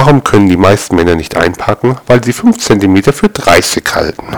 Warum können die meisten Männer nicht einpacken? Weil sie 5 cm für 30 halten.